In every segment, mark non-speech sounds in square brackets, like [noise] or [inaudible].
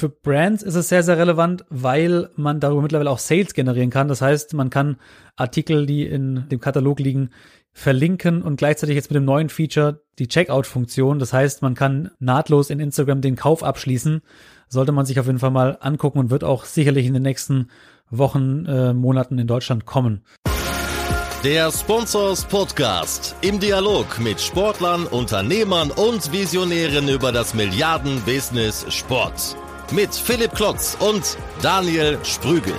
Für Brands ist es sehr, sehr relevant, weil man darüber mittlerweile auch Sales generieren kann. Das heißt, man kann Artikel, die in dem Katalog liegen, verlinken und gleichzeitig jetzt mit dem neuen Feature die Checkout-Funktion. Das heißt, man kann nahtlos in Instagram den Kauf abschließen. Sollte man sich auf jeden Fall mal angucken und wird auch sicherlich in den nächsten Wochen, äh, Monaten in Deutschland kommen. Der Sponsors Podcast im Dialog mit Sportlern, Unternehmern und Visionären über das Milliarden-Business Sport. Mit Philipp Klotz und Daniel Sprügel.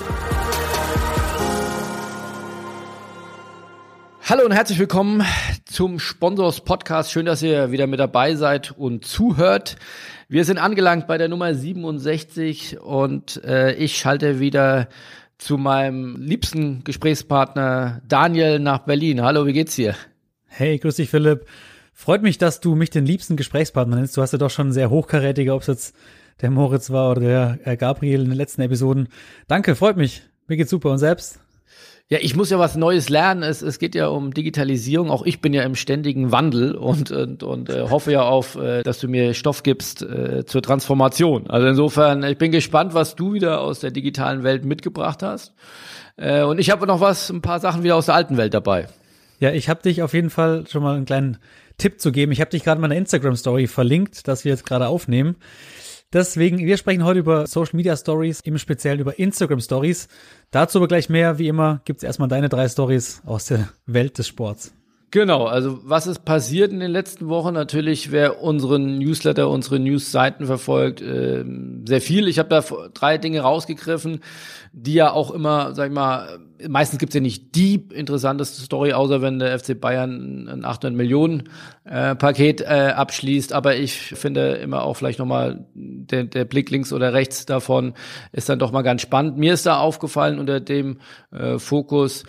Hallo und herzlich willkommen zum Sponsors Podcast. Schön, dass ihr wieder mit dabei seid und zuhört. Wir sind angelangt bei der Nummer 67 und äh, ich schalte wieder zu meinem liebsten Gesprächspartner Daniel nach Berlin. Hallo, wie geht's dir? Hey, grüß dich, Philipp. Freut mich, dass du mich den liebsten Gesprächspartner nennst. Du hast ja doch schon sehr hochkarätige, ob es jetzt der Moritz war oder der äh, Gabriel in den letzten Episoden. Danke, freut mich. Mir geht's super. Und selbst? Ja, ich muss ja was Neues lernen. Es, es geht ja um Digitalisierung. Auch ich bin ja im ständigen Wandel und, und, und äh, hoffe ja auf, äh, dass du mir Stoff gibst äh, zur Transformation. Also insofern, ich bin gespannt, was du wieder aus der digitalen Welt mitgebracht hast. Äh, und ich habe noch was, ein paar Sachen wieder aus der alten Welt dabei. Ja, ich habe dich auf jeden Fall schon mal einen kleinen Tipp zu geben. Ich habe dich gerade in meiner Instagram-Story verlinkt, dass wir jetzt gerade aufnehmen. Deswegen, wir sprechen heute über Social Media Stories, im Speziellen über Instagram Stories. Dazu aber gleich mehr. Wie immer gibt's erstmal deine drei Stories aus der Welt des Sports. Genau, also was ist passiert in den letzten Wochen? Natürlich, wer unseren Newsletter, unsere News-Seiten verfolgt, äh, sehr viel. Ich habe da drei Dinge rausgegriffen, die ja auch immer, sag ich mal, meistens gibt's ja nicht die interessanteste Story, außer wenn der FC Bayern ein 800 Millionen äh, Paket äh, abschließt. Aber ich finde immer auch vielleicht nochmal der, der Blick links oder rechts davon ist dann doch mal ganz spannend. Mir ist da aufgefallen unter dem äh, Fokus,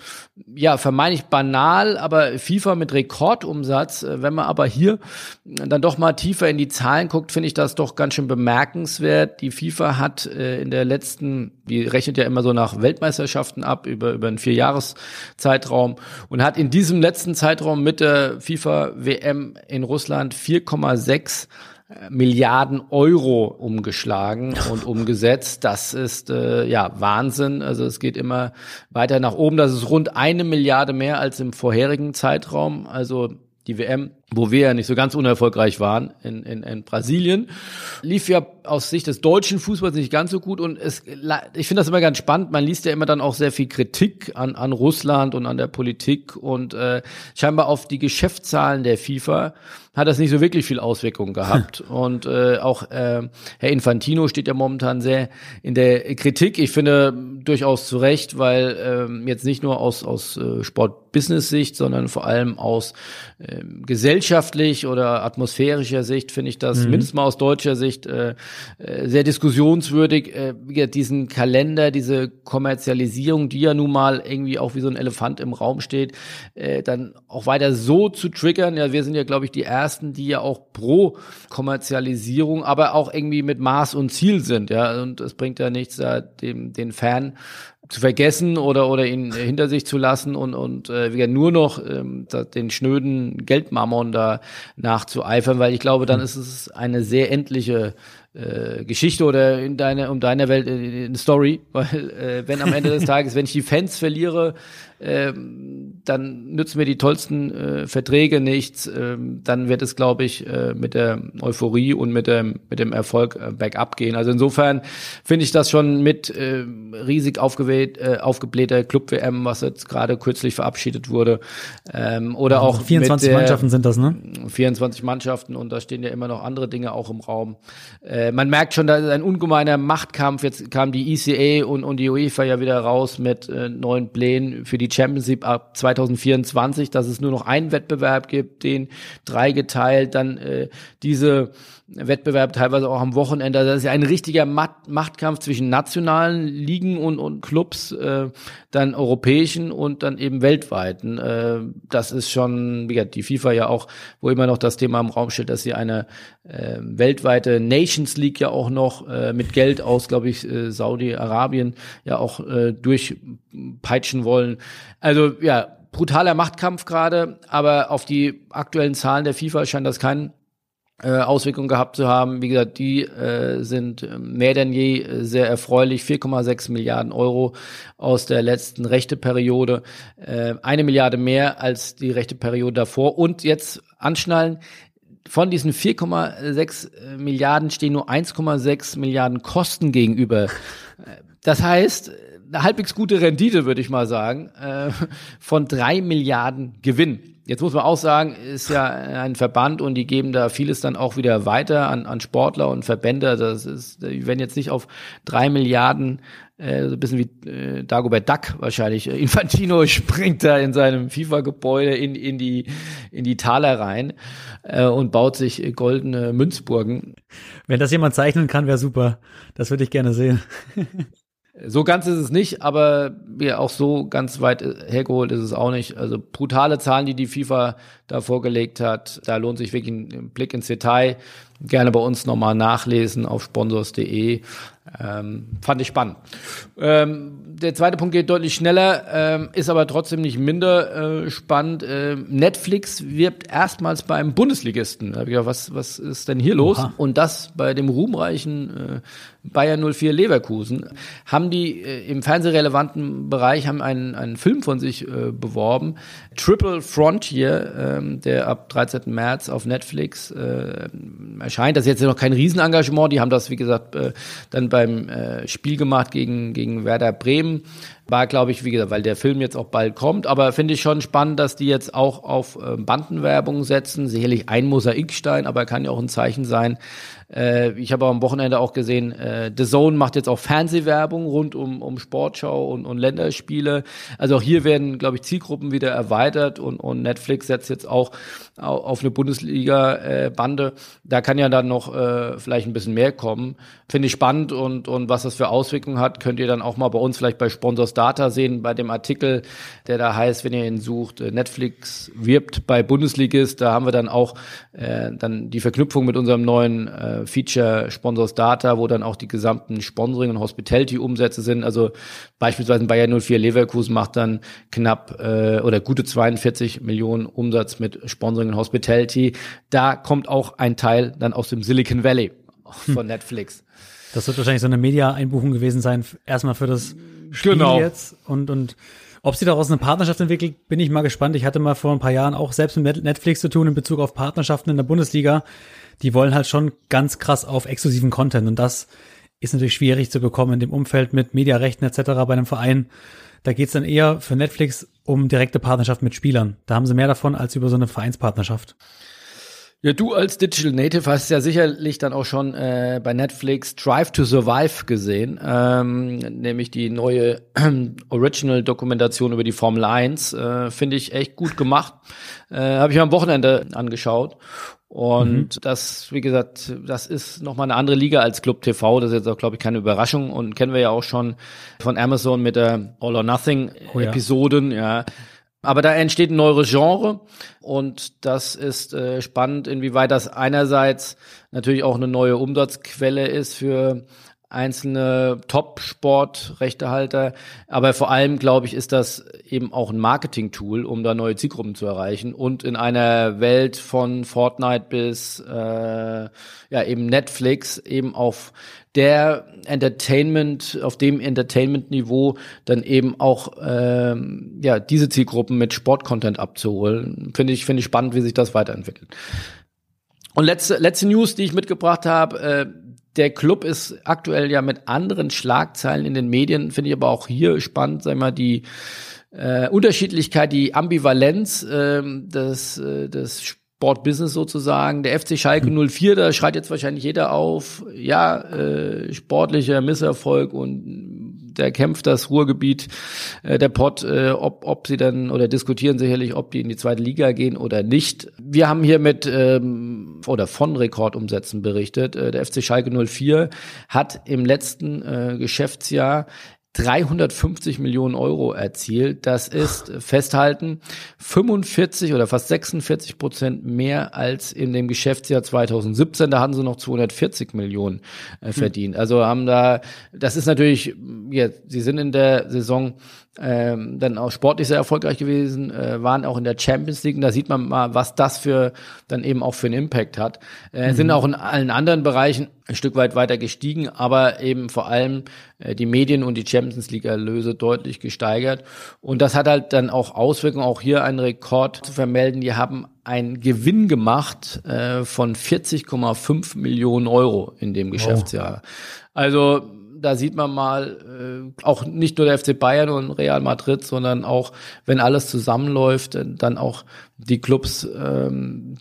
ja, vermeintlich banal, aber FIFA mit Rekordumsatz. Äh, wenn man aber hier dann doch mal tiefer in die Zahlen guckt, finde ich das doch ganz schön bemerkenswert. Die FIFA hat äh, in der letzten, die rechnet ja immer so nach Weltmeisterschaften ab, über über einen Vierjahreszeitraum und hat in diesem letzten Zeitraum mit der FIFA WM in Russland 4,6 äh, Milliarden Euro umgeschlagen [laughs] und umgesetzt. Das ist äh, ja Wahnsinn. Also es geht immer weiter nach oben. Das ist rund eine Milliarde mehr als im vorherigen Zeitraum. Also die WM, wo wir ja nicht so ganz unerfolgreich waren in, in, in Brasilien, lief ja aus Sicht des deutschen Fußballs nicht ganz so gut und es, ich finde das immer ganz spannend. Man liest ja immer dann auch sehr viel Kritik an, an Russland und an der Politik und äh, scheinbar auf die Geschäftszahlen der FIFA hat das nicht so wirklich viel Auswirkungen [laughs] gehabt. und äh, auch äh, Herr Infantino steht ja momentan sehr in der Kritik. Ich finde durchaus zu Recht, weil äh, jetzt nicht nur aus, aus äh, Sport-Business-Sicht, sondern vor allem aus äh, gesellschaftlich oder atmosphärischer Sicht finde ich das, mhm. mindestens mal aus deutscher Sicht, äh, äh, sehr diskussionswürdig. Äh, diesen Kalender, diese Kommerzialisierung, die ja nun mal irgendwie auch wie so ein Elefant im Raum steht, äh, dann auch weiter so zu triggern. Ja, wir sind ja, glaube ich, die ersten, die ja auch pro Kommerzialisierung, aber auch irgendwie mit Maß und Ziel sind. Ja, und es bringt ja nichts, da dem den Fan zu vergessen oder oder ihn hinter sich zu lassen und und äh, nur noch ähm, den schnöden Geldmammon da nachzueifern, weil ich glaube, dann ist es eine sehr endliche äh, Geschichte oder in deine, um deine Welt äh, eine Story, [laughs] weil äh, wenn am Ende des [laughs] Tages, wenn ich die Fans verliere, ähm, dann nützen mir die tollsten äh, Verträge nichts. Ähm, dann wird es, glaube ich, äh, mit der Euphorie und mit dem mit dem Erfolg äh, bergab gehen. Also insofern finde ich das schon mit äh, riesig aufgebläht, äh, aufgeblähter Club WM, was jetzt gerade kürzlich verabschiedet wurde, ähm, oder also auch 24 der, Mannschaften sind das, ne? 24 Mannschaften und da stehen ja immer noch andere Dinge auch im Raum. Äh, man merkt schon, da ist ein ungemeiner Machtkampf. Jetzt kam die ECA und und die UEFA ja wieder raus mit äh, neuen Plänen für die Champions League ab 2024, dass es nur noch einen Wettbewerb gibt, den drei geteilt, dann äh, diese Wettbewerb teilweise auch am Wochenende. Das ist ja ein richtiger Machtkampf zwischen nationalen Ligen und, und Clubs, äh, dann europäischen und dann eben weltweiten. Äh, das ist schon, wie gesagt, die FIFA ja auch, wo immer noch das Thema im Raum steht, dass sie eine äh, weltweite Nations League ja auch noch äh, mit Geld aus, glaube ich, äh, Saudi-Arabien ja auch äh, durchpeitschen wollen. Also ja, brutaler Machtkampf gerade, aber auf die aktuellen Zahlen der FIFA scheint das kein äh, Auswirkungen gehabt zu haben. Wie gesagt, die äh, sind mehr denn je äh, sehr erfreulich. 4,6 Milliarden Euro aus der letzten rechte Periode, äh, eine Milliarde mehr als die rechte Periode davor. Und jetzt anschnallen, von diesen 4,6 Milliarden stehen nur 1,6 Milliarden Kosten gegenüber. Das heißt, eine halbwegs gute Rendite, würde ich mal sagen, äh, von drei Milliarden Gewinn. Jetzt muss man auch sagen, ist ja ein Verband und die geben da vieles dann auch wieder weiter an, an Sportler und Verbände. Also das ist, werden jetzt nicht auf drei Milliarden, äh, so ein bisschen wie äh, Dagobert Duck wahrscheinlich. Infantino [laughs] springt da in seinem FIFA-Gebäude in, in, die, in die Taler rein äh, und baut sich goldene Münzburgen. Wenn das jemand zeichnen kann, wäre super. Das würde ich gerne sehen. [laughs] So ganz ist es nicht, aber ja, auch so ganz weit hergeholt ist es auch nicht. Also brutale Zahlen, die die FIFA da vorgelegt hat. Da lohnt sich wirklich ein Blick ins Detail. Gerne bei uns nochmal nachlesen auf sponsors.de. Ähm, fand ich spannend. Ähm, der zweite Punkt geht deutlich schneller, ähm, ist aber trotzdem nicht minder äh, spannend. Äh, Netflix wirbt erstmals beim Bundesligisten. Da hab ich gedacht, was, was ist denn hier los? Oha. Und das bei dem ruhmreichen äh, Bayern 04 Leverkusen. Haben die äh, im fernsehrelevanten Bereich haben einen, einen Film von sich äh, beworben. Triple Frontier, äh, der ab 13. März auf Netflix äh, erscheint. Das ist jetzt noch kein Riesenengagement. Die haben das, wie gesagt, äh, dann beim äh, Spiel gemacht gegen, gegen Werder Bremen. War, glaube ich, wie gesagt, weil der Film jetzt auch bald kommt. Aber finde ich schon spannend, dass die jetzt auch auf äh, Bandenwerbung setzen. Sicherlich ein Mosaikstein, aber kann ja auch ein Zeichen sein, äh, ich habe am Wochenende auch gesehen, äh, The Zone macht jetzt auch Fernsehwerbung rund um, um Sportschau und, und Länderspiele. Also auch hier werden, glaube ich, Zielgruppen wieder erweitert und, und Netflix setzt jetzt auch auf eine Bundesliga-Bande. Äh, da kann ja dann noch äh, vielleicht ein bisschen mehr kommen. Finde ich spannend und, und was das für Auswirkungen hat, könnt ihr dann auch mal bei uns vielleicht bei Sponsors Data sehen, bei dem Artikel, der da heißt, wenn ihr ihn sucht, äh, Netflix wirbt bei Bundesligist, da haben wir dann auch äh, dann die Verknüpfung mit unserem neuen äh, Feature Sponsors Data, wo dann auch die gesamten Sponsoring und Hospitality-Umsätze sind. Also beispielsweise Bayern 04 Leverkusen macht dann knapp äh, oder gute 42 Millionen Umsatz mit Sponsoring und Hospitality. Da kommt auch ein Teil dann aus dem Silicon Valley von hm. Netflix. Das wird wahrscheinlich so eine Media-Einbuchung gewesen sein, erstmal für das Spiel genau. jetzt und und ob sie daraus eine Partnerschaft entwickelt, bin ich mal gespannt. Ich hatte mal vor ein paar Jahren auch selbst mit Netflix zu tun in Bezug auf Partnerschaften in der Bundesliga die wollen halt schon ganz krass auf exklusiven Content und das ist natürlich schwierig zu bekommen in dem Umfeld mit Mediarechten etc. bei einem Verein. Da geht's dann eher für Netflix um direkte Partnerschaft mit Spielern. Da haben sie mehr davon als über so eine Vereinspartnerschaft. Ja, du als Digital Native hast ja sicherlich dann auch schon äh, bei Netflix Drive to Survive gesehen, ähm, nämlich die neue [clears throat] äh, Original-Dokumentation über die Formel 1. Äh, Finde ich echt gut gemacht. Äh, Habe ich am Wochenende angeschaut. Und mhm. das, wie gesagt, das ist nochmal eine andere Liga als Club TV. Das ist jetzt auch, glaube ich, keine Überraschung und kennen wir ja auch schon von Amazon mit der All or Nothing oh, ja. Ja. Aber da entsteht ein neues Genre und das ist äh, spannend, inwieweit das einerseits natürlich auch eine neue Umsatzquelle ist für einzelne Top-Sport-Rechtehalter. Aber vor allem, glaube ich, ist das eben auch ein Marketing-Tool, um da neue Zielgruppen zu erreichen. Und in einer Welt von Fortnite bis äh, ja eben Netflix eben auf der Entertainment, auf dem Entertainment-Niveau dann eben auch ähm, ja diese Zielgruppen mit Sport-Content abzuholen. Finde ich, finde ich spannend, wie sich das weiterentwickelt. Und letzte, letzte News, die ich mitgebracht habe, äh, der Club ist aktuell ja mit anderen Schlagzeilen in den Medien, finde ich aber auch hier spannend, sag mal, die äh, Unterschiedlichkeit, die Ambivalenz äh, des, äh, des Sportbusiness sozusagen. Der FC Schalke 04, da schreit jetzt wahrscheinlich jeder auf, ja, äh, sportlicher Misserfolg und der kämpft das Ruhrgebiet, äh, der Pott, äh, ob, ob sie dann oder diskutieren sicherlich, ob die in die zweite Liga gehen oder nicht. Wir haben hier mit ähm, oder von Rekordumsätzen berichtet. Äh, der FC Schalke 04 hat im letzten äh, Geschäftsjahr 350 Millionen Euro erzielt. Das ist festhalten 45 oder fast 46 Prozent mehr als in dem Geschäftsjahr 2017. Da hatten sie noch 240 Millionen äh, hm. verdient. Also haben da, das ist natürlich ja, sie sind in der Saison ähm, dann auch sportlich sehr erfolgreich gewesen, äh, waren auch in der Champions League. Und da sieht man mal, was das für dann eben auch für einen Impact hat. Äh, mhm. Sind auch in allen anderen Bereichen ein Stück weit weiter gestiegen, aber eben vor allem äh, die Medien und die Champions League Erlöse deutlich gesteigert. Und das hat halt dann auch Auswirkungen, auch hier einen Rekord zu vermelden. Die haben einen Gewinn gemacht äh, von 40,5 Millionen Euro in dem Geschäftsjahr. Oh. Also da sieht man mal, äh, auch nicht nur der FC Bayern und Real Madrid, sondern auch, wenn alles zusammenläuft, äh, dann auch die Clubs ähm,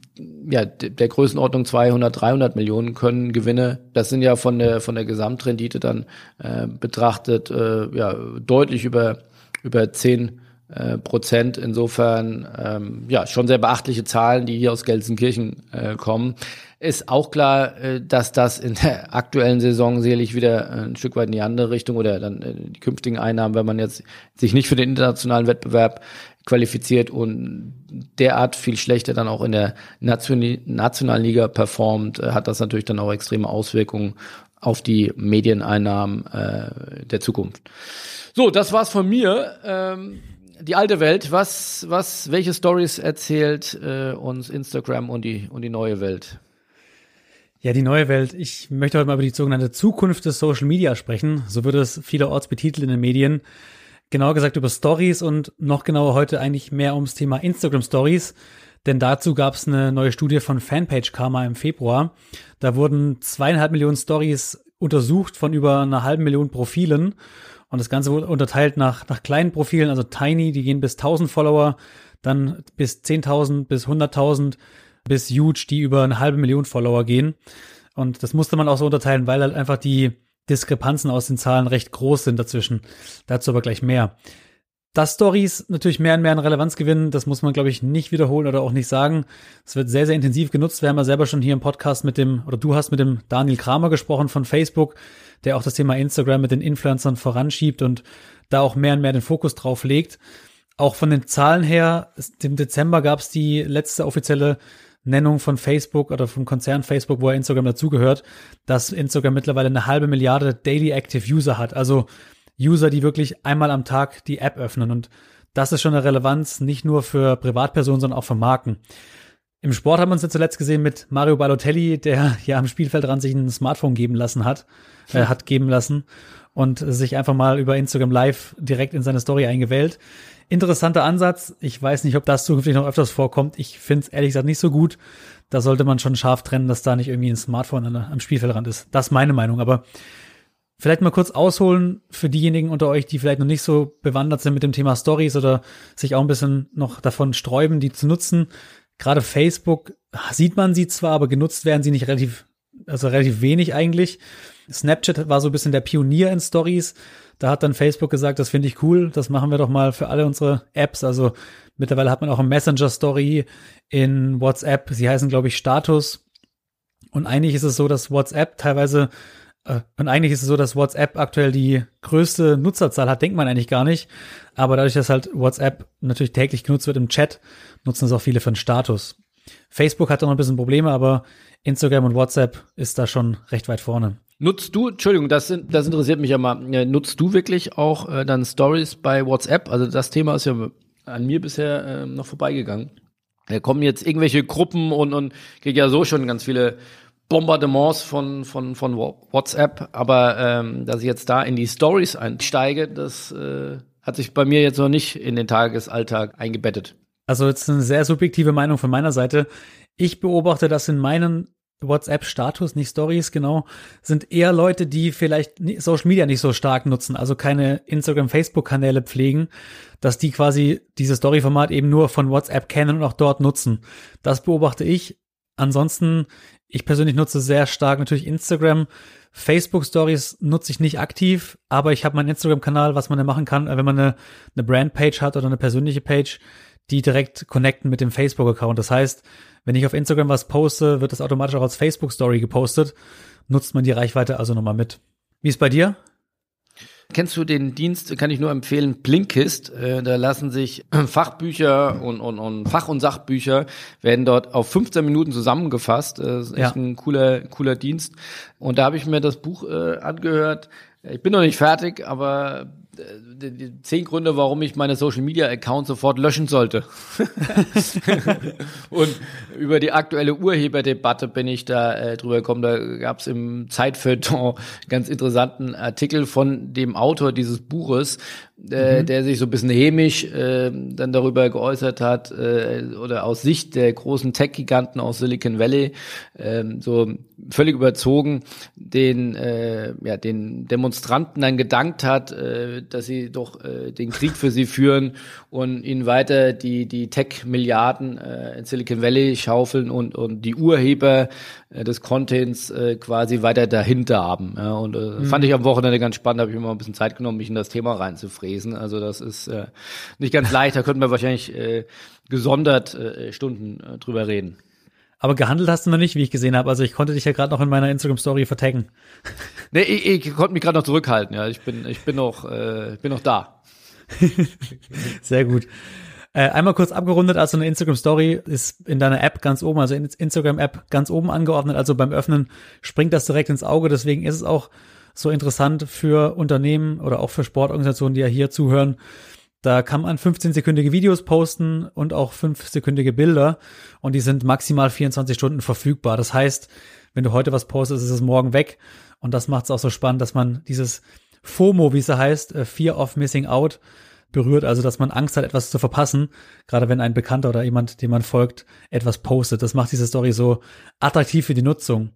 ja, der Größenordnung 200, 300 Millionen können Gewinne, das sind ja von der, von der Gesamtrendite dann äh, betrachtet, äh, ja, deutlich über, über 10 äh, Prozent. Insofern ähm, ja schon sehr beachtliche Zahlen, die hier aus Gelsenkirchen äh, kommen. Ist auch klar, äh, dass das in der aktuellen Saison sicherlich wieder ein Stück weit in die andere Richtung oder dann äh, die künftigen Einnahmen, wenn man jetzt sich nicht für den internationalen Wettbewerb qualifiziert und derart viel schlechter dann auch in der Nation nationalen Liga performt, äh, hat das natürlich dann auch extreme Auswirkungen auf die Medieneinnahmen äh, der Zukunft. So, das war's von mir. Ähm, die alte Welt, was, was, welche Stories erzählt äh, uns Instagram und die und die neue Welt? Ja, die neue Welt. Ich möchte heute mal über die sogenannte Zukunft des Social Media sprechen. So wird es vielerorts betitelt in den Medien. Genauer gesagt über Stories und noch genauer heute eigentlich mehr ums Thema Instagram Stories. Denn dazu gab es eine neue Studie von Fanpage Karma im Februar. Da wurden zweieinhalb Millionen Stories untersucht von über einer halben Million Profilen. Und das Ganze wurde unterteilt nach, nach kleinen Profilen, also Tiny, die gehen bis 1000 Follower, dann bis 10.000, bis 100.000 bis Huge, die über eine halbe Million Follower gehen. Und das musste man auch so unterteilen, weil halt einfach die Diskrepanzen aus den Zahlen recht groß sind dazwischen. Dazu aber gleich mehr. Dass Stories natürlich mehr und mehr an Relevanz gewinnen, das muss man, glaube ich, nicht wiederholen oder auch nicht sagen. Es wird sehr, sehr intensiv genutzt. Wir haben ja selber schon hier im Podcast mit dem, oder du hast mit dem Daniel Kramer gesprochen von Facebook, der auch das Thema Instagram mit den Influencern voranschiebt und da auch mehr und mehr den Fokus drauf legt. Auch von den Zahlen her, im Dezember gab es die letzte offizielle Nennung von Facebook oder vom Konzern Facebook, wo er Instagram dazugehört, dass Instagram mittlerweile eine halbe Milliarde Daily Active User hat. Also User, die wirklich einmal am Tag die App öffnen. Und das ist schon eine Relevanz, nicht nur für Privatpersonen, sondern auch für Marken. Im Sport haben wir uns ja zuletzt gesehen mit Mario Balotelli, der [laughs] ja am Spielfeldrand sich ein Smartphone geben lassen hat, äh, hat geben lassen und sich einfach mal über Instagram Live direkt in seine Story eingewählt. Interessanter Ansatz. Ich weiß nicht, ob das zukünftig noch öfters vorkommt. Ich finde es ehrlich gesagt nicht so gut. Da sollte man schon scharf trennen, dass da nicht irgendwie ein Smartphone an, am Spielfeldrand ist. Das ist meine Meinung. Aber vielleicht mal kurz ausholen für diejenigen unter euch, die vielleicht noch nicht so bewandert sind mit dem Thema Stories oder sich auch ein bisschen noch davon sträuben, die zu nutzen. Gerade Facebook sieht man sie zwar, aber genutzt werden sie nicht relativ, also relativ wenig eigentlich. Snapchat war so ein bisschen der Pionier in Stories. Da hat dann Facebook gesagt, das finde ich cool, das machen wir doch mal für alle unsere Apps. Also mittlerweile hat man auch eine Messenger-Story in WhatsApp. Sie heißen, glaube ich, Status. Und eigentlich ist es so, dass WhatsApp teilweise und eigentlich ist es so, dass WhatsApp aktuell die größte Nutzerzahl hat, denkt man eigentlich gar nicht. Aber dadurch, dass halt WhatsApp natürlich täglich genutzt wird im Chat, nutzen es auch viele für den Status. Facebook hat da noch ein bisschen Probleme, aber Instagram und WhatsApp ist da schon recht weit vorne. Nutzt du, Entschuldigung, das, das interessiert mich ja mal, nutzt du wirklich auch äh, dann Stories bei WhatsApp? Also das Thema ist ja an mir bisher äh, noch vorbeigegangen. Da kommen jetzt irgendwelche Gruppen und, und kriege ja so schon ganz viele Bombardements von, von, von WhatsApp, aber ähm, dass ich jetzt da in die Stories einsteige, das äh, hat sich bei mir jetzt noch nicht in den Tagesalltag eingebettet. Also jetzt eine sehr subjektive Meinung von meiner Seite. Ich beobachte das in meinen WhatsApp-Status, nicht Stories, genau, sind eher Leute, die vielleicht Social Media nicht so stark nutzen, also keine Instagram, Facebook-Kanäle pflegen, dass die quasi dieses Story-Format eben nur von WhatsApp kennen und auch dort nutzen. Das beobachte ich. Ansonsten, ich persönlich nutze sehr stark natürlich Instagram. Facebook Stories nutze ich nicht aktiv, aber ich habe meinen Instagram-Kanal, was man da machen kann, wenn man eine, eine Brand-Page hat oder eine persönliche Page, die direkt connecten mit dem Facebook-Account. Das heißt, wenn ich auf Instagram was poste, wird das automatisch auch als Facebook-Story gepostet. Nutzt man die Reichweite also nochmal mit. Wie ist bei dir? Kennst du den Dienst, kann ich nur empfehlen, Blinkist. Äh, da lassen sich [clears throat] Fachbücher und, und, und Fach- und Sachbücher werden dort auf 15 Minuten zusammengefasst. Das ist echt ja. ein cooler, cooler Dienst. Und da habe ich mir das Buch äh, angehört. Ich bin noch nicht fertig, aber zehn Gründe, warum ich meine Social Media Account sofort löschen sollte. [laughs] und über die aktuelle Urheberdebatte bin ich da äh, drüber gekommen. Da gab es im Zeitfeuilleton ganz interessanten Artikel von dem Autor dieses Buches, äh, mhm. der sich so ein bisschen hämisch äh, dann darüber geäußert hat äh, oder aus Sicht der großen Tech-Giganten aus Silicon Valley äh, so völlig überzogen den äh, ja den Demonstranten dann gedankt hat, äh, dass sie doch äh, den Krieg für sie führen und ihnen weiter die die Tech-Milliarden äh, in Silicon Valley schaufeln und und die Urheber äh, des Contents äh, quasi weiter dahinter haben. Ja, und äh, mhm. fand ich am Wochenende ganz spannend, habe ich mir mal ein bisschen Zeit genommen, mich in das Thema reinzufräsen. Also das ist äh, nicht ganz leicht, da könnten wir wahrscheinlich äh, gesondert äh, Stunden äh, drüber reden. Aber gehandelt hast du noch nicht, wie ich gesehen habe. Also ich konnte dich ja gerade noch in meiner Instagram-Story vertaggen. [laughs] Nee, ich, ich konnte mich gerade noch zurückhalten, ja. Ich bin, ich bin noch, äh, bin noch da. [laughs] Sehr gut. Äh, einmal kurz abgerundet, also eine Instagram-Story ist in deiner App ganz oben, also in Instagram-App ganz oben angeordnet. Also beim Öffnen springt das direkt ins Auge. Deswegen ist es auch so interessant für Unternehmen oder auch für Sportorganisationen, die ja hier zuhören. Da kann man 15-sekündige Videos posten und auch 5-sekündige Bilder und die sind maximal 24 Stunden verfügbar. Das heißt, wenn du heute was postest, ist es morgen weg und das macht es auch so spannend, dass man dieses FOMO, wie es heißt, äh, Fear of Missing Out, berührt, also dass man Angst hat, etwas zu verpassen, gerade wenn ein Bekannter oder jemand, dem man folgt, etwas postet. Das macht diese Story so attraktiv für die Nutzung.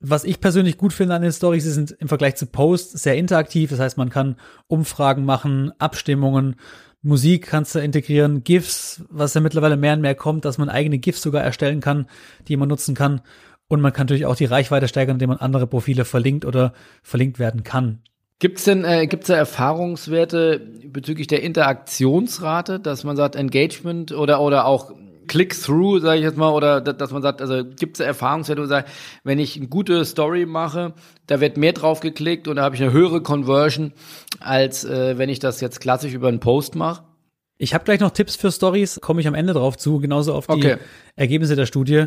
Was ich persönlich gut finde an den Stories, sie sind im Vergleich zu Posts sehr interaktiv. Das heißt, man kann Umfragen machen, Abstimmungen, Musik kannst du integrieren, GIFs, was ja mittlerweile mehr und mehr kommt, dass man eigene GIFs sogar erstellen kann, die man nutzen kann. Und man kann natürlich auch die Reichweite steigern, indem man andere Profile verlinkt oder verlinkt werden kann. Gibt's denn äh, gibt's da Erfahrungswerte bezüglich der Interaktionsrate, dass man sagt Engagement oder oder auch Click-through, sage ich jetzt mal, oder dass man sagt, also gibt's da Erfahrungswerte, wo man sagt, wenn ich eine gute Story mache, da wird mehr drauf geklickt und da habe ich eine höhere Conversion, als äh, wenn ich das jetzt klassisch über einen Post mache? Ich habe gleich noch Tipps für Stories, komme ich am Ende drauf zu, genauso auf die okay. Ergebnisse der Studie.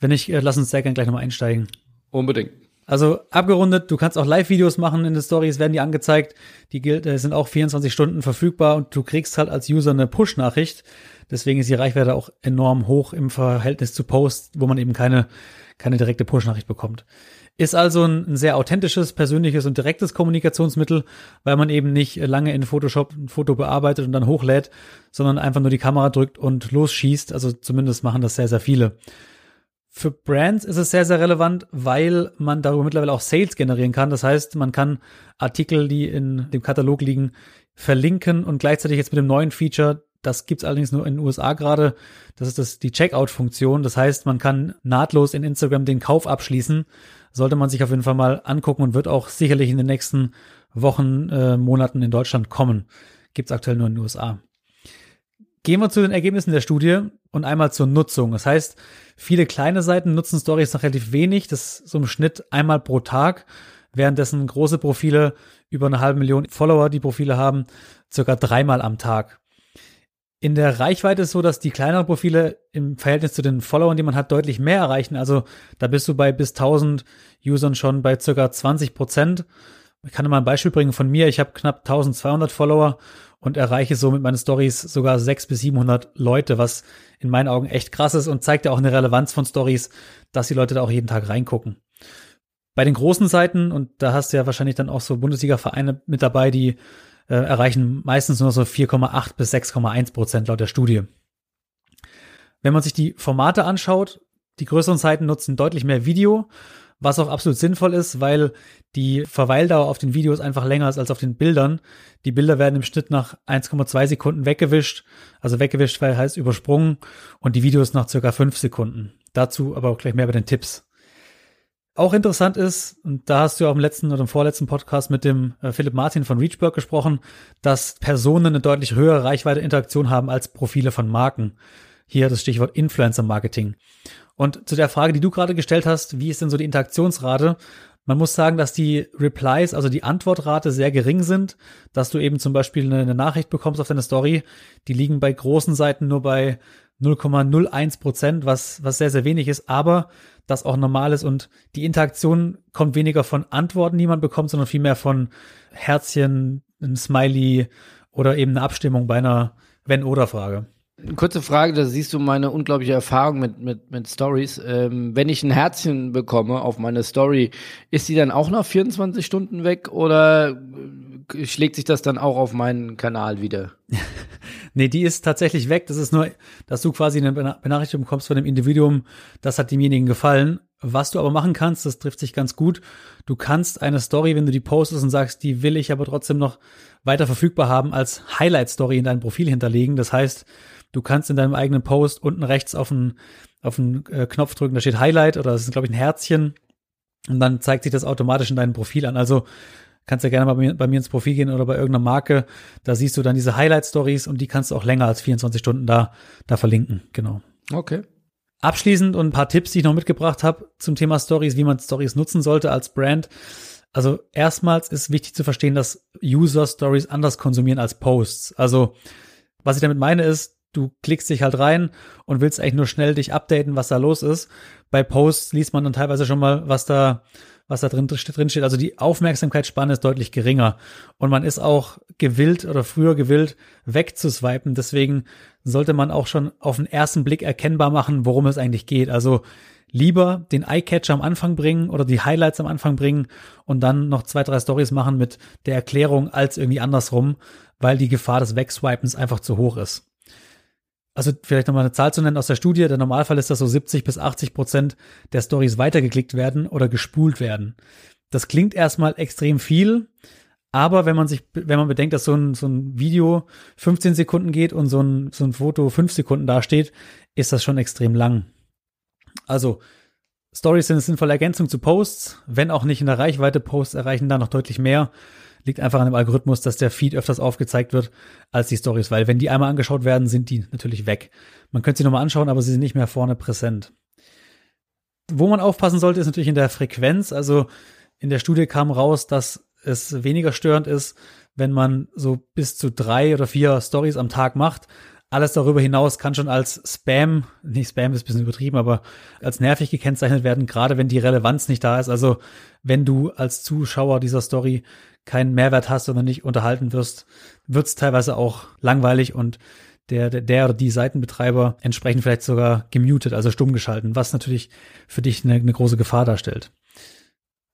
Wenn ich, äh, lass uns sehr gerne gleich nochmal einsteigen. Unbedingt. Also abgerundet, du kannst auch Live-Videos machen in den Stories, werden die angezeigt. Die äh, sind auch 24 Stunden verfügbar und du kriegst halt als User eine Push-Nachricht. Deswegen ist die Reichweite auch enorm hoch im Verhältnis zu Post, wo man eben keine, keine direkte Push-Nachricht bekommt. Ist also ein, ein, sehr authentisches, persönliches und direktes Kommunikationsmittel, weil man eben nicht lange in Photoshop ein Foto bearbeitet und dann hochlädt, sondern einfach nur die Kamera drückt und losschießt. Also zumindest machen das sehr, sehr viele. Für Brands ist es sehr, sehr relevant, weil man darüber mittlerweile auch Sales generieren kann. Das heißt, man kann Artikel, die in dem Katalog liegen, verlinken und gleichzeitig jetzt mit dem neuen Feature, das gibt's allerdings nur in den USA gerade, das ist das, die Checkout-Funktion. Das heißt, man kann nahtlos in Instagram den Kauf abschließen. Sollte man sich auf jeden Fall mal angucken und wird auch sicherlich in den nächsten Wochen, äh, Monaten in Deutschland kommen. Gibt's aktuell nur in den USA. Gehen wir zu den Ergebnissen der Studie und einmal zur Nutzung. Das heißt, viele kleine Seiten nutzen Stories noch relativ wenig, das ist so im Schnitt einmal pro Tag, währenddessen große Profile über eine halbe Million Follower, die Profile haben, circa dreimal am Tag. In der Reichweite ist so, dass die kleineren Profile im Verhältnis zu den Followern, die man hat, deutlich mehr erreichen. Also da bist du bei bis 1000 Usern schon bei circa 20 Prozent. Ich kann dir mal ein Beispiel bringen von mir. Ich habe knapp 1200 Follower und erreiche so mit meinen Stories sogar 600 bis 700 Leute, was in meinen Augen echt krass ist und zeigt ja auch eine Relevanz von Stories, dass die Leute da auch jeden Tag reingucken. Bei den großen Seiten, und da hast du ja wahrscheinlich dann auch so Bundesliga-Vereine mit dabei, die äh, erreichen meistens nur so 4,8 bis 6,1 Prozent laut der Studie. Wenn man sich die Formate anschaut, die größeren Seiten nutzen deutlich mehr Video was auch absolut sinnvoll ist, weil die Verweildauer auf den Videos einfach länger ist als auf den Bildern. Die Bilder werden im Schnitt nach 1,2 Sekunden weggewischt, also weggewischt, weil heißt übersprungen und die Videos nach circa 5 Sekunden. Dazu aber auch gleich mehr bei den Tipps. Auch interessant ist, und da hast du auch im letzten oder im vorletzten Podcast mit dem äh, Philipp Martin von Reachberg gesprochen, dass Personen eine deutlich höhere Reichweite Interaktion haben als Profile von Marken. Hier das Stichwort Influencer Marketing. Und zu der Frage, die du gerade gestellt hast, wie ist denn so die Interaktionsrate? Man muss sagen, dass die Replies, also die Antwortrate sehr gering sind, dass du eben zum Beispiel eine, eine Nachricht bekommst auf deine Story, die liegen bei großen Seiten nur bei 0,01 Prozent, was, was sehr, sehr wenig ist, aber das auch normal ist und die Interaktion kommt weniger von Antworten, die man bekommt, sondern vielmehr von Herzchen, ein Smiley oder eben eine Abstimmung bei einer Wenn-Oder-Frage. Kurze Frage, da siehst du meine unglaubliche Erfahrung mit, mit, mit Stories. Ähm, wenn ich ein Herzchen bekomme auf meine Story, ist die dann auch nach 24 Stunden weg oder schlägt sich das dann auch auf meinen Kanal wieder? [laughs] nee, die ist tatsächlich weg. Das ist nur, dass du quasi eine Benachrichtigung bekommst von dem Individuum, das hat demjenigen gefallen. Was du aber machen kannst, das trifft sich ganz gut. Du kannst eine Story, wenn du die postest und sagst, die will ich aber trotzdem noch weiter verfügbar haben, als Highlight-Story in dein Profil hinterlegen. Das heißt, Du kannst in deinem eigenen Post unten rechts auf einen, auf einen äh, Knopf drücken, da steht Highlight oder das ist, glaube ich, ein Herzchen. Und dann zeigt sich das automatisch in deinem Profil an. Also kannst ja gerne mal bei mir, bei mir ins Profil gehen oder bei irgendeiner Marke. Da siehst du dann diese Highlight-Stories und die kannst du auch länger als 24 Stunden da, da verlinken. Genau. Okay. Abschließend und ein paar Tipps, die ich noch mitgebracht habe zum Thema Stories, wie man Stories nutzen sollte als Brand. Also erstmals ist wichtig zu verstehen, dass User Stories anders konsumieren als Posts. Also was ich damit meine ist, du klickst dich halt rein und willst eigentlich nur schnell dich updaten, was da los ist. Bei Posts liest man dann teilweise schon mal, was da, was da drin, drin steht. Also die Aufmerksamkeitsspanne ist deutlich geringer. Und man ist auch gewillt oder früher gewillt, wegzuswipen. Deswegen sollte man auch schon auf den ersten Blick erkennbar machen, worum es eigentlich geht. Also lieber den Eyecatcher am Anfang bringen oder die Highlights am Anfang bringen und dann noch zwei, drei Stories machen mit der Erklärung als irgendwie andersrum, weil die Gefahr des Wegswipens einfach zu hoch ist also vielleicht nochmal eine Zahl zu nennen aus der Studie, der Normalfall ist, dass so 70 bis 80 Prozent der Stories weitergeklickt werden oder gespult werden. Das klingt erstmal extrem viel, aber wenn man sich, wenn man bedenkt, dass so ein, so ein Video 15 Sekunden geht und so ein, so ein Foto 5 Sekunden dasteht, ist das schon extrem lang. Also, Stories sind eine sinnvolle Ergänzung zu Posts, wenn auch nicht in der Reichweite. Posts erreichen da noch deutlich mehr liegt einfach an dem Algorithmus, dass der Feed öfters aufgezeigt wird als die Stories, weil wenn die einmal angeschaut werden, sind die natürlich weg. Man könnte sie nochmal anschauen, aber sie sind nicht mehr vorne präsent. Wo man aufpassen sollte, ist natürlich in der Frequenz. Also in der Studie kam raus, dass es weniger störend ist, wenn man so bis zu drei oder vier Stories am Tag macht. Alles darüber hinaus kann schon als Spam, nicht Spam ist ein bisschen übertrieben, aber als nervig gekennzeichnet werden, gerade wenn die Relevanz nicht da ist. Also wenn du als Zuschauer dieser Story keinen Mehrwert hast oder nicht unterhalten wirst, wird es teilweise auch langweilig und der, der, der oder die Seitenbetreiber entsprechend vielleicht sogar gemutet, also stumm geschalten, was natürlich für dich eine, eine große Gefahr darstellt.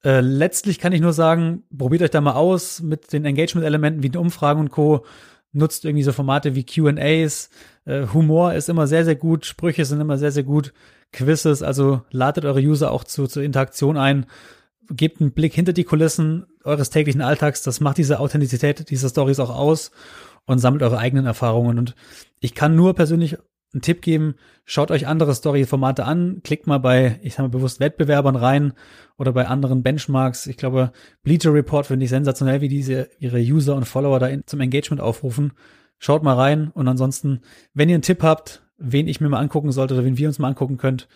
Äh, letztlich kann ich nur sagen, probiert euch da mal aus mit den Engagement-Elementen wie den Umfragen und Co. Nutzt irgendwie so Formate wie QAs. Äh, Humor ist immer sehr, sehr gut. Sprüche sind immer sehr, sehr gut. Quizzes, also ladet eure User auch zu, zur Interaktion ein gebt einen Blick hinter die Kulissen eures täglichen Alltags. Das macht diese Authentizität dieser Stories auch aus und sammelt eure eigenen Erfahrungen. Und ich kann nur persönlich einen Tipp geben, schaut euch andere Story-Formate an, klickt mal bei, ich sage mal bewusst Wettbewerbern rein oder bei anderen Benchmarks. Ich glaube, Bleacher Report finde ich sensationell, wie diese ihre User und Follower da in, zum Engagement aufrufen. Schaut mal rein und ansonsten, wenn ihr einen Tipp habt, wen ich mir mal angucken sollte oder wen wir uns mal angucken könnt,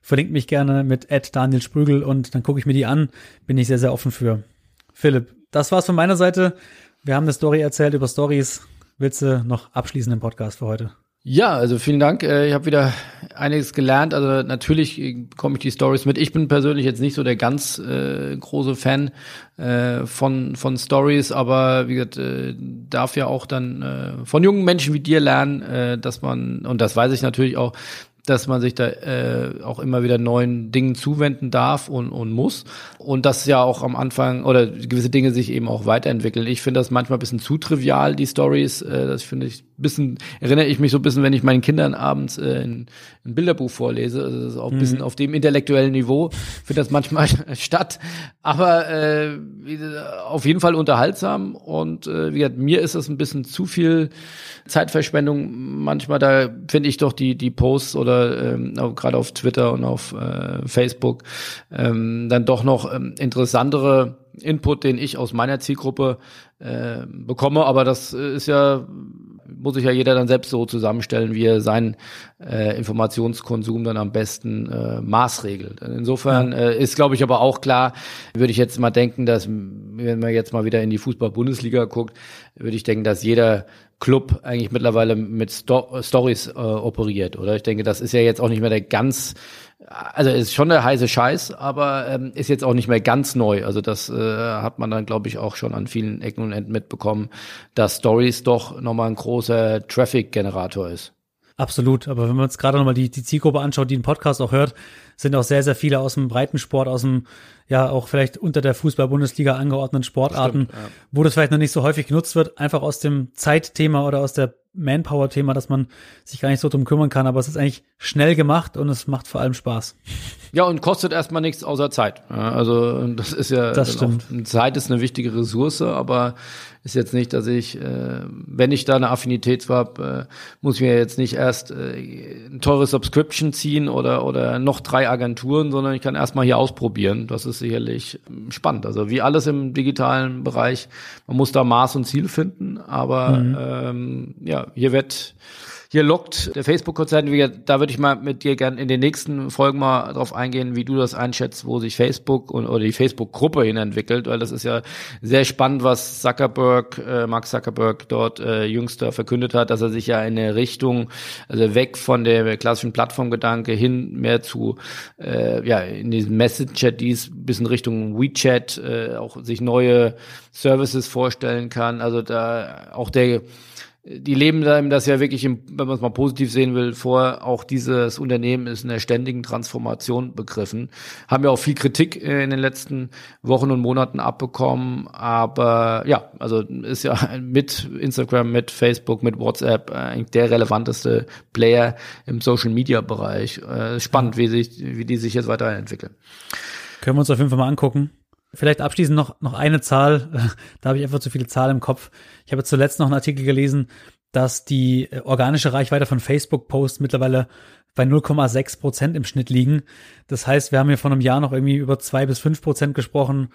Verlinkt mich gerne mit Ed Daniel Sprügel und dann gucke ich mir die an. Bin ich sehr, sehr offen für. Philipp, das war's von meiner Seite. Wir haben eine Story erzählt über Stories. Willst du noch abschließen im Podcast für heute? Ja, also vielen Dank. Äh, ich habe wieder einiges gelernt. Also natürlich komme ich die Stories mit. Ich bin persönlich jetzt nicht so der ganz äh, große Fan äh, von von Stories, aber wie gesagt, äh, darf ja auch dann äh, von jungen Menschen wie dir lernen, äh, dass man und das weiß ich natürlich auch, dass man sich da äh, auch immer wieder neuen Dingen zuwenden darf und, und muss. Und dass ja auch am Anfang oder gewisse Dinge sich eben auch weiterentwickeln. Ich finde das manchmal ein bisschen zu trivial, die Stories. Äh, das finde ich ein bisschen, erinnere ich mich so ein bisschen, wenn ich meinen Kindern abends äh, ein, ein Bilderbuch vorlese. Also das ist auch ein bisschen mhm. auf dem intellektuellen Niveau. Finde das manchmal [laughs] statt. Aber äh, auf jeden Fall unterhaltsam. Und äh, wie gesagt, mir ist das ein bisschen zu viel Zeitverschwendung. Manchmal, da finde ich doch die, die Posts oder ähm, gerade auf Twitter und auf äh, Facebook ähm, dann doch noch ähm, interessantere Input, den ich aus meiner Zielgruppe äh, bekomme. Aber das ist ja muss sich ja jeder dann selbst so zusammenstellen, wie er seinen äh, Informationskonsum dann am besten äh, maßregelt. Insofern äh, ist, glaube ich, aber auch klar, würde ich jetzt mal denken, dass, wenn man jetzt mal wieder in die Fußball-Bundesliga guckt, würde ich denken, dass jeder Club eigentlich mittlerweile mit Sto Stories äh, operiert, oder? Ich denke, das ist ja jetzt auch nicht mehr der ganz also ist schon der heiße Scheiß, aber ähm, ist jetzt auch nicht mehr ganz neu. Also das äh, hat man dann, glaube ich, auch schon an vielen Ecken und Enden mitbekommen, dass Stories doch nochmal ein großer Traffic-Generator ist. Absolut, aber wenn man uns gerade nochmal die, die Zielgruppe anschaut, die den Podcast auch hört, sind auch sehr, sehr viele aus dem Breitensport, aus dem, ja, auch vielleicht unter der Fußball-Bundesliga angeordneten Sportarten, Stimmt, ja. wo das vielleicht noch nicht so häufig genutzt wird, einfach aus dem Zeitthema oder aus der Manpower-Thema, dass man sich gar nicht so drum kümmern kann, aber es ist eigentlich schnell gemacht und es macht vor allem Spaß. Ja, und kostet erstmal nichts außer Zeit. also das ist ja das stimmt. Auch, Zeit ist eine wichtige Ressource, aber ist jetzt nicht, dass ich, äh, wenn ich da eine Affinität habe, äh, muss ich mir jetzt nicht erst äh, ein teures Subscription ziehen oder oder noch drei Agenturen, sondern ich kann erstmal hier ausprobieren. Das ist sicherlich ähm, spannend. Also wie alles im digitalen Bereich, man muss da Maß und Ziel finden, aber mhm. ähm, ja, hier wird hier lockt der Facebook-Konzern, da würde ich mal mit dir gerne in den nächsten Folgen mal drauf eingehen, wie du das einschätzt, wo sich Facebook und, oder die Facebook-Gruppe hin entwickelt, weil das ist ja sehr spannend, was Zuckerberg, äh, Mark Zuckerberg dort äh, jüngster verkündet hat, dass er sich ja in eine Richtung, also weg von der klassischen Plattformgedanke hin mehr zu, äh, ja, in diesem Messenger, dies bis in Richtung WeChat, äh, auch sich neue Services vorstellen kann. Also da auch der die leben da das ja wirklich, im, wenn man es mal positiv sehen will, vor. Auch dieses Unternehmen ist in der ständigen Transformation begriffen. Haben ja auch viel Kritik äh, in den letzten Wochen und Monaten abbekommen. Aber ja, also ist ja [laughs] mit Instagram, mit Facebook, mit WhatsApp eigentlich der relevanteste Player im Social Media Bereich. Äh, spannend, wie sich, wie die sich jetzt weiterentwickeln. Können wir uns auf jeden Fall mal angucken. Vielleicht abschließend noch, noch eine Zahl. [laughs] Da habe ich einfach zu viele Zahlen im Kopf. Ich habe zuletzt noch einen Artikel gelesen, dass die äh, organische Reichweite von Facebook-Posts mittlerweile bei 0,6 Prozent im Schnitt liegen. Das heißt, wir haben hier vor einem Jahr noch irgendwie über zwei bis fünf Prozent gesprochen.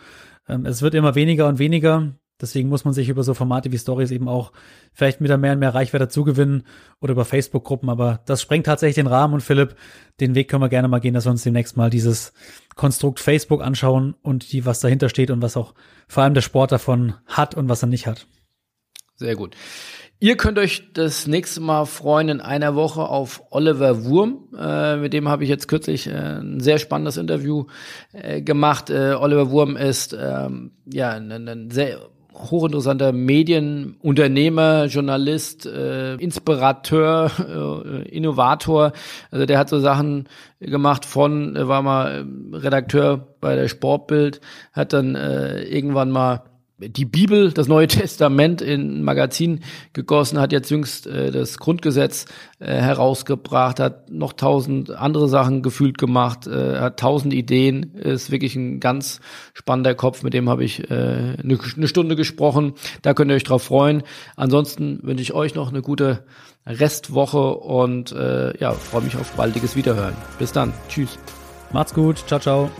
Ähm, es wird immer weniger und weniger. Deswegen muss man sich über so Formate wie Stories eben auch vielleicht wieder mehr und mehr Reichweite zugewinnen oder über Facebook-Gruppen. Aber das sprengt tatsächlich den Rahmen und Philipp, den Weg können wir gerne mal gehen, dass wir uns demnächst mal dieses Konstrukt Facebook anschauen und die, was dahinter steht und was auch vor allem der Sport davon hat und was er nicht hat. Sehr gut. Ihr könnt euch das nächste Mal freuen in einer Woche auf Oliver Wurm. Äh, mit dem habe ich jetzt kürzlich äh, ein sehr spannendes Interview äh, gemacht. Äh, Oliver Wurm ist ähm, ja ein, ein sehr hochinteressanter Medienunternehmer, Journalist, äh, Inspirateur, äh, Innovator. Also der hat so Sachen gemacht von, er war mal Redakteur bei der Sportbild, hat dann äh, irgendwann mal die Bibel, das Neue [laughs] Testament in ein Magazin gegossen, hat jetzt jüngst äh, das Grundgesetz äh, herausgebracht, hat noch tausend andere Sachen gefühlt gemacht, äh, hat tausend Ideen, ist wirklich ein ganz spannender Kopf, mit dem habe ich äh, eine, eine Stunde gesprochen. Da könnt ihr euch drauf freuen. Ansonsten wünsche ich euch noch eine gute Restwoche und äh, ja, freue mich auf baldiges Wiederhören. Bis dann. Tschüss. Macht's gut. Ciao, ciao.